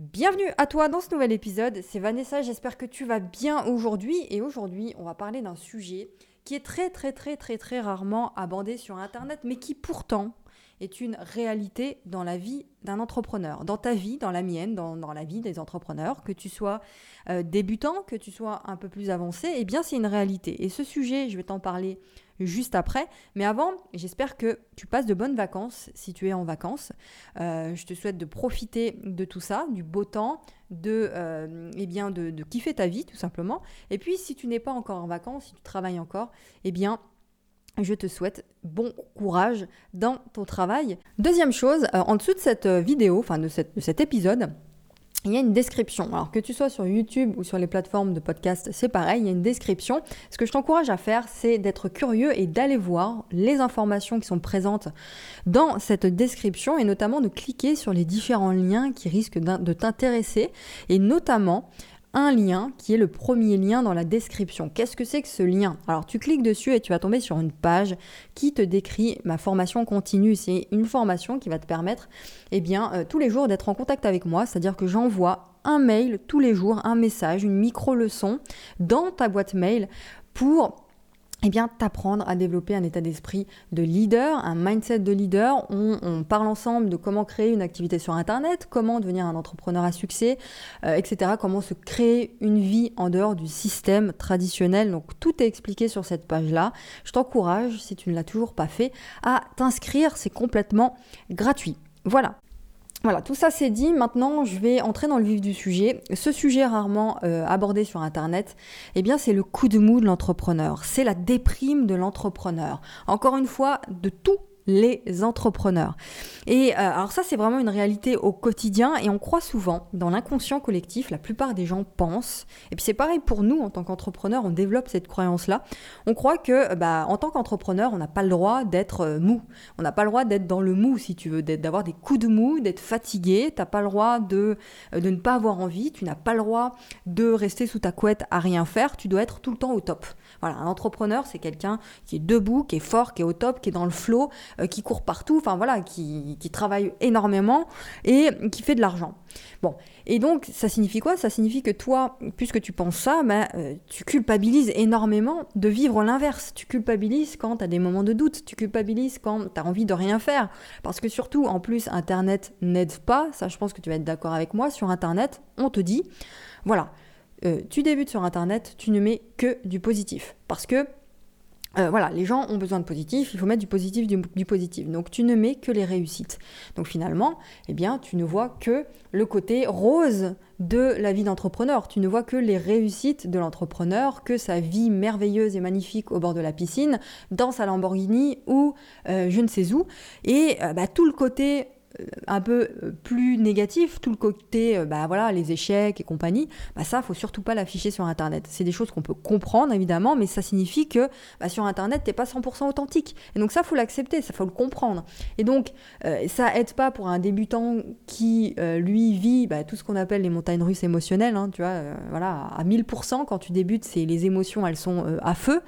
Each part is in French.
Bienvenue à toi dans ce nouvel épisode, c'est Vanessa, j'espère que tu vas bien aujourd'hui. Et aujourd'hui on va parler d'un sujet qui est très très très très très rarement abordé sur internet mais qui pourtant est une réalité dans la vie d'un entrepreneur, dans ta vie, dans la mienne, dans, la vie des entrepreneurs, que tu sois euh, débutant, que tu sois un peu plus avancé, eh bien c'est une réalité. Et ce sujet, je vais t'en parler juste après. Mais avant, j'espère que tu passes de bonnes vacances si tu es en vacances. Euh, je te souhaite de profiter de tout ça, du beau temps, de, euh, eh bien de, kiffer ta vie tout simplement. Et puis si tu n'es pas encore en vacances, si tu travailles encore, eh bien je te souhaite bon courage dans ton travail. Deuxième chose, euh, en dessous de cette vidéo, enfin de, cet épisode, il y a une description. Alors que tu sois sur YouTube ou sur les plateformes de podcast, c'est pareil, il y a une description. Ce que je t'encourage à faire, c'est d'être curieux et d'aller voir les informations qui sont présentes dans cette description et notamment de cliquer sur les différents liens qui risquent de t'intéresser et notamment un lien qui est le premier lien dans la description. Qu'est-ce que c'est que ce lien? Alors tu cliques dessus et tu vas tomber sur une page qui te décrit ma formation continue. C'est une formation qui va te permettre eh bien, euh, tous les jours d'être en contact avec moi, c'est-à-dire que j'envoie un mail tous les jours, un message, une micro-leçon dans ta boîte mail pour eh bien, t'apprendre à développer un état d'esprit de leader, un mindset de leader. On, parle ensemble de comment créer une activité sur Internet, comment devenir un entrepreneur à succès, euh, etc. Comment se créer une vie en dehors du système traditionnel. Donc, tout est expliqué sur cette page-là. Je t'encourage, si tu ne l'as toujours pas fait, à t'inscrire. C'est complètement gratuit. Voilà. Voilà, tout ça c'est dit. Maintenant, je vais entrer dans le vif du sujet. Ce sujet rarement euh, abordé sur Internet, eh bien, c'est le coup de mou de l'entrepreneur. C'est la déprime de l'entrepreneur. Encore une fois, de tout les entrepreneurs. Et euh, alors ça, c'est vraiment une réalité au quotidien et on croit souvent dans l'inconscient collectif, la plupart des gens pensent, et puis c'est pareil pour nous en tant qu'entrepreneurs, on développe cette croyance-là, on croit que bah, en tant qu'entrepreneur, on n'a pas le droit d'être euh, mou, on n'a pas le droit d'être dans le mou si tu veux, d'avoir des coups de mou, d'être fatigué, tu n'as pas le droit de, euh, de ne pas avoir envie, tu n'as pas le droit de rester sous ta couette à rien faire, tu dois être tout le temps au top. Voilà, un entrepreneur, c'est quelqu'un qui est debout, qui est fort, qui est au top, qui est dans le flot, euh, qui court partout, enfin voilà, qui, travaille énormément et qui fait de l'argent. Bon, et donc ça signifie quoi? Ça signifie que toi, puisque tu penses ça, ben, euh, tu culpabilises énormément de vivre l'inverse. Tu culpabilises quand tu as des moments de doute, tu culpabilises quand tu as envie de rien faire. Parce que surtout, en plus, Internet n'aide pas, ça je pense que tu vas être d'accord avec moi, sur Internet, on te dit, voilà, euh, tu débutes sur Internet, tu ne mets que du positif. Parce que euh, voilà, les gens ont besoin de positif, il faut mettre du positif, du, positif. Donc tu ne mets que les réussites. Donc finalement, eh bien, tu ne vois que le côté rose de la vie d'entrepreneur. Tu ne vois que les réussites de l'entrepreneur, que sa vie merveilleuse et magnifique au bord de la piscine, dans sa Lamborghini ou euh, je ne sais où. Et bah, tout le côté un peu euh, plus négatif, tout le côté, euh, bah voilà, les échecs et compagnie, bah ça, faut surtout pas l'afficher sur Internet. C'est des choses qu'on peut comprendre évidemment, mais ça signifie que bah, sur Internet, t'es pas 100% authentique. Et donc ça, faut l'accepter, ça faut le comprendre. Et donc euh, ça aide pas pour un débutant qui lui vit bah, tout ce qu'on appelle les montagnes russes émotionnelles. Hein, tu vois, voilà, à 1000% quand tu débutes, c'est les émotions, elles sont à feu.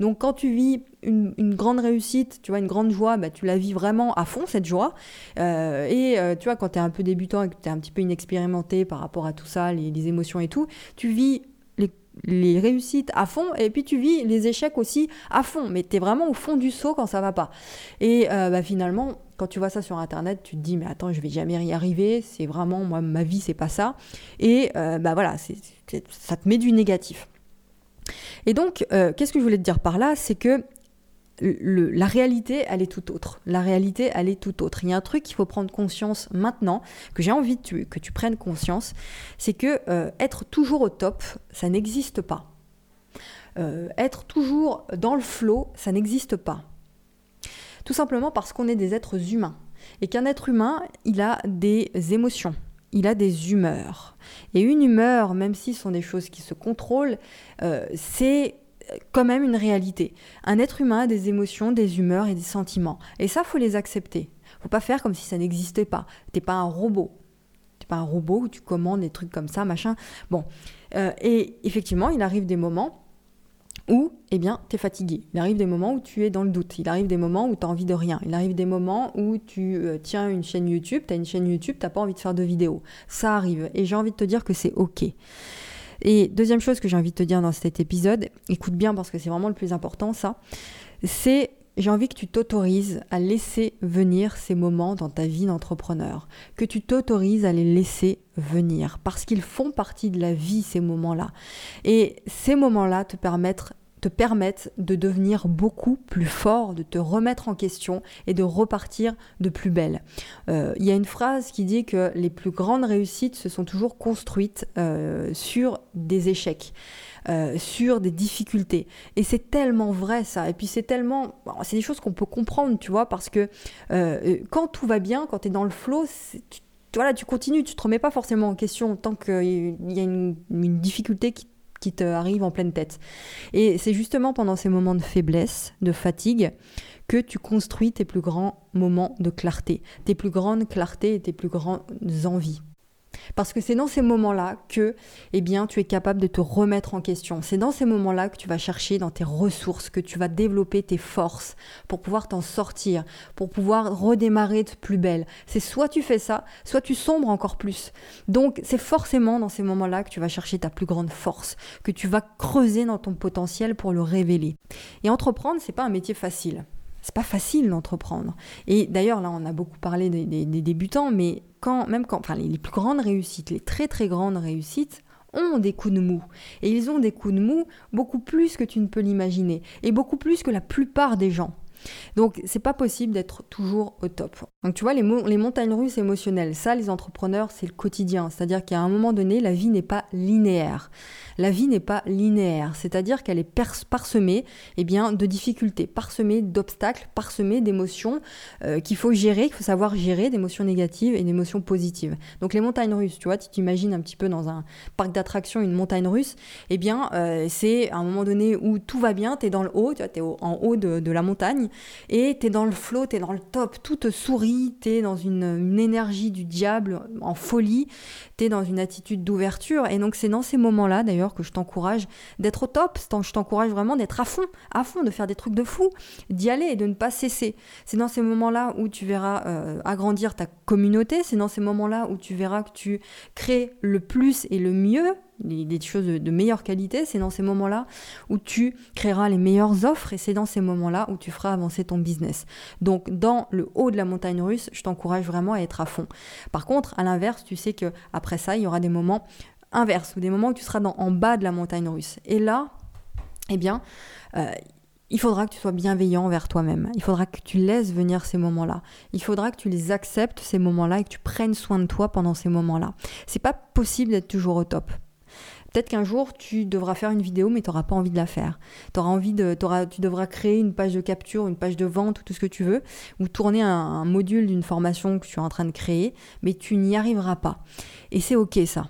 Donc quand tu vis une, grande réussite, tu vois, une grande joie, bah, tu la vis vraiment à fond, cette joie. Euh, et euh, tu vois, quand tu es un peu débutant et que tu es un petit peu inexpérimenté par rapport à tout ça, les, émotions et tout, tu vis les, réussites à fond et puis tu vis les échecs aussi à fond. Mais tu es vraiment au fond du saut quand ça va pas. Et euh, bah, finalement, quand tu vois ça sur internet, tu te dis mais attends, je vais jamais y arriver, c'est vraiment moi ma vie c'est pas ça. Et bah voilà, ça te met du négatif. Et donc, qu'est-ce que je voulais te dire par là? C'est que la réalité, elle est tout autre. La réalité, elle est tout autre. Il y a un truc qu'il faut prendre conscience maintenant, que j'ai envie que tu prennes conscience, c'est que euh, être toujours au top, ça n'existe pas. Euh, être toujours dans le flot, ça n'existe pas. Tout simplement parce qu'on est des êtres humains. Et qu'un être humain, il a des émotions, il a des humeurs. Et une humeur, même si ce sont des choses qui se contrôlent, euh, c'est quand même une réalité. Un être humain a des émotions, des humeurs et des sentiments. Et ça, faut les accepter. Faut pas faire comme si ça n'existait pas. T'es pas un robot. T'es pas un robot où tu commandes des trucs comme ça, machin. Bon. Euh, et effectivement, il arrive des moments où eh bien, tu es fatigué. Il arrive des moments où tu es dans le doute. Il arrive des moments où tu as envie de rien. Il arrive des moments où tu euh, tiens une chaîne YouTube, tu as une chaîne YouTube, tu pas envie de faire de vidéos. Ça arrive. Et j'ai envie de te dire que c'est OK. Et deuxième chose que j'ai envie de te dire dans cet épisode, écoute bien parce que c'est vraiment le plus important, ça, c'est j'ai envie que tu t'autorises à laisser venir ces moments dans ta vie d'entrepreneur, que tu t'autorises à les laisser venir, parce qu'ils font partie de la vie, ces moments-là. Et ces moments-là te permettent te permettent de devenir beaucoup plus fort, de te remettre en question et de repartir de plus belle. Euh, il y a une phrase qui dit que les plus grandes réussites se sont toujours construites euh, sur des échecs. Euh, sur des difficultés. Et c'est tellement vrai ça. Et puis c'est tellement... c'est des choses qu'on peut comprendre, tu vois, parce que quand tout va bien, quand tu es dans le flow, tu, voilà, tu continues, tu te remets pas forcément en question tant qu'il y a une, une difficulté qui qui te arrive en pleine tête. Et c'est justement pendant ces moments de faiblesse, de fatigue, que tu construis tes plus grands moments de clarté, tes plus grandes clartés et tes plus grandes envies. Parce que c'est dans ces moments-là que eh bien, tu es capable de te remettre en question. C'est dans ces moments-là que tu vas chercher dans tes ressources, que tu vas développer tes forces pour pouvoir t'en sortir, pour pouvoir redémarrer de plus belle. C'est soit tu fais ça, soit tu sombres encore plus. Donc c'est forcément dans ces moments-là que tu vas chercher ta plus grande force, que tu vas creuser dans ton potentiel pour le révéler. Et entreprendre, c'est pas un métier facile. C'est pas facile d'entreprendre. Et d'ailleurs, là, on a beaucoup parlé des, débutants, mais quand, même quand, enfin, les, plus grandes réussites, les très très grandes réussites, ont des coups de mou. Et ils ont des coups de mou beaucoup plus que tu ne peux l'imaginer. Et beaucoup plus que la plupart des gens. Donc, c'est pas possible d'être toujours au top. Donc, tu vois, les, montagnes russes émotionnelles, ça, les entrepreneurs, c'est le quotidien. C'est-à-dire qu'à un moment donné, la vie n'est pas linéaire. La vie n'est pas linéaire. C'est-à-dire qu'elle est parsemée eh bien, de difficultés, parsemée d'obstacles, parsemée d'émotions euh, qu'il faut gérer, qu'il faut savoir gérer, d'émotions négatives et d'émotions positives. Donc, les montagnes russes, tu vois, tu t'imagines un petit peu dans un parc d'attractions une montagne russe, eh bien, euh, c'est à un moment donné où tout va bien, tu es dans le haut, tu vois, es en haut de la montagne, et tu es dans le flow, tu es dans le top, tout te sourit, tu es dans une, énergie du diable en folie, tu es dans une attitude d'ouverture. Et donc c'est dans ces moments-là d'ailleurs que je t'encourage d'être au top, je t'encourage vraiment d'être à fond, à fond, de faire des trucs de fou, d'y aller et de ne pas cesser. C'est dans ces moments-là où tu verras euh, agrandir ta communauté, c'est dans ces moments-là où tu verras que tu crées le plus et le mieux des choses de, meilleure qualité, c'est dans ces moments-là où tu créeras les meilleures offres et c'est dans ces moments-là où tu feras avancer ton business. Donc dans le haut de la montagne russe, je t'encourage vraiment à être à fond. Par contre, à l'inverse, tu sais que après ça, il y aura des moments inverses ou des moments où tu seras en bas de la montagne russe. Et là, eh bien, euh, il faudra que tu sois bienveillant envers toi-même. Il faudra que tu laisses venir ces moments-là. Il faudra que tu les acceptes ces moments-là et que tu prennes soin de toi pendant ces moments-là. C'est pas possible d'être toujours au top. Peut-être qu'un jour, tu devras faire une vidéo, mais tu n'auras pas envie de la faire. Envie de, tu devras créer une page de capture, une page de vente ou tout ce que tu veux, ou tourner un, module d'une formation que tu es en train de créer, mais tu n'y arriveras pas. Et c'est OK ça.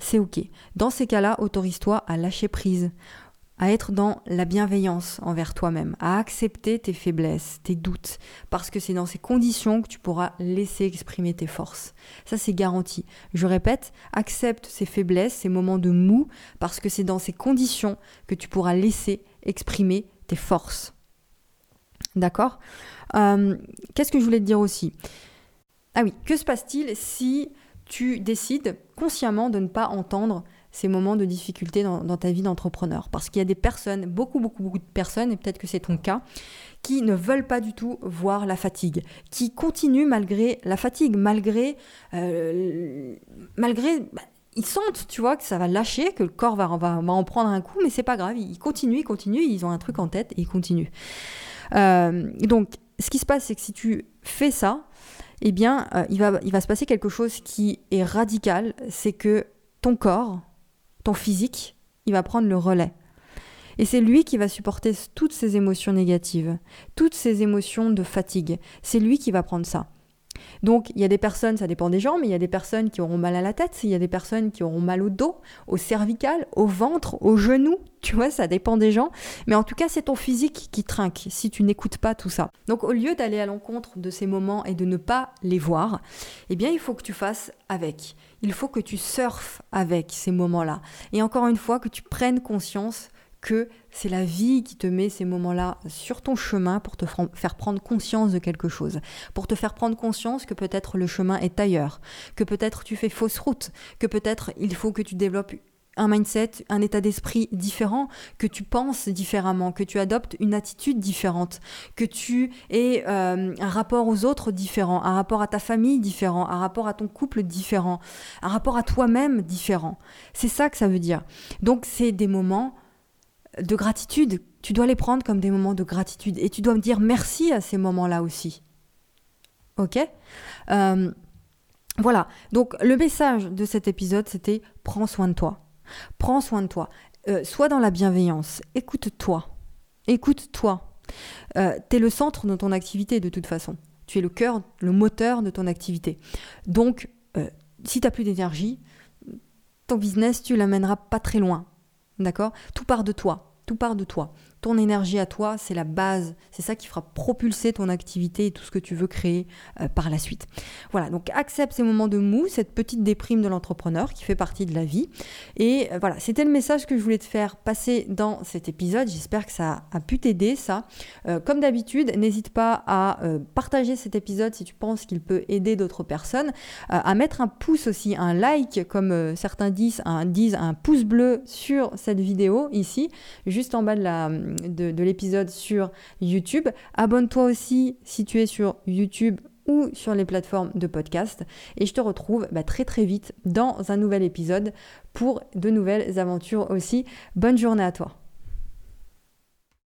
C'est OK. Dans ces cas-là, autorise-toi à lâcher prise à être dans la bienveillance envers toi-même, à accepter tes faiblesses, tes doutes, parce que c'est dans ces conditions que tu pourras laisser exprimer tes forces. Ça, c'est garanti. Je répète, accepte ces faiblesses, ces moments de mou, parce que c'est dans ces conditions que tu pourras laisser exprimer tes forces. D'accord? Euh, Qu'est-ce que je voulais te dire aussi? Ah oui, que se passe-t-il si tu décides consciemment de ne pas entendre ces moments de difficulté dans, ta vie d'entrepreneur. Parce qu'il y a des personnes, beaucoup, beaucoup, beaucoup de personnes, et peut-être que c'est ton cas, qui ne veulent pas du tout voir la fatigue, qui continuent malgré la fatigue, malgré... Euh, malgré bah, ils sentent, tu vois, que ça va lâcher, que le corps va, va, en prendre un coup, mais c'est pas grave, ils continuent, ils continuent, ils ont un truc en tête et ils continuent. Euh, donc, ce qui se passe, c'est que si tu fais ça, eh bien, euh, il, va, il va se passer quelque chose qui est radical, c'est que ton corps, ton physique, il va prendre le relais. Et c'est lui qui va supporter toutes ces émotions négatives, toutes ces émotions de fatigue. C'est lui qui va prendre ça. Donc il y a des personnes, ça dépend des gens, mais il y a des personnes qui auront mal à la tête, il y a des personnes qui auront mal au dos, au cervical, au ventre, au genou, tu vois, ça dépend des gens. Mais en tout cas, c'est ton physique qui trinque si tu n'écoutes pas tout ça. Donc au lieu d'aller à l'encontre de ces moments et de ne pas les voir, eh bien il faut que tu fasses avec. Il faut que tu surfes avec ces moments-là. Et encore une fois, que tu prennes conscience que c'est la vie qui te met ces moments-là sur ton chemin pour te faire prendre conscience de quelque chose, pour te faire prendre conscience que peut-être le chemin est ailleurs, que peut-être tu fais fausse route, que peut-être il faut que tu développes un mindset, un état d'esprit différent, que tu penses différemment, que tu adoptes une attitude différente, que tu aies euh, un rapport aux autres différent, un rapport à ta famille différent, un rapport à ton couple différent, un rapport à toi-même différent. C'est ça que ça veut dire. Donc c'est des moments de gratitude. Tu dois les prendre comme des moments de gratitude et tu dois me dire merci à ces moments-là aussi. Ok? Euh, Voilà. Donc le message de cet épisode, c'était prends soin de toi. Prends soin de toi. Euh, sois dans la bienveillance. Écoute-toi. Écoute-toi. Euh, tu es le centre de ton activité de toute façon. Tu es le cœur, le moteur de ton activité. Donc, si tu n'as plus d'énergie, ton business, tu l'amèneras pas très loin. D'accord? Tout part de toi. Tout part de toi. Ton énergie à toi, c'est la base. C'est ça qui fera propulser ton activité et tout ce que tu veux créer euh, par la suite. Voilà, donc accepte ces moments de mou, cette petite déprime de l'entrepreneur qui fait partie de la vie. Et euh, voilà, c'était le message que je voulais te faire passer dans cet épisode. J'espère que ça a pu t'aider, ça. Euh, comme d'habitude, n'hésite pas à partager cet épisode si tu penses qu'il peut aider d'autres personnes, à mettre un pouce aussi, un like, comme certains disent un, disent, un pouce bleu sur cette vidéo ici, juste en bas de la de, l'épisode sur YouTube. Abonne-toi aussi si tu es sur YouTube ou sur les plateformes de podcast. Et je te retrouve bah, très très vite dans un nouvel épisode pour de nouvelles aventures aussi. Bonne journée à toi.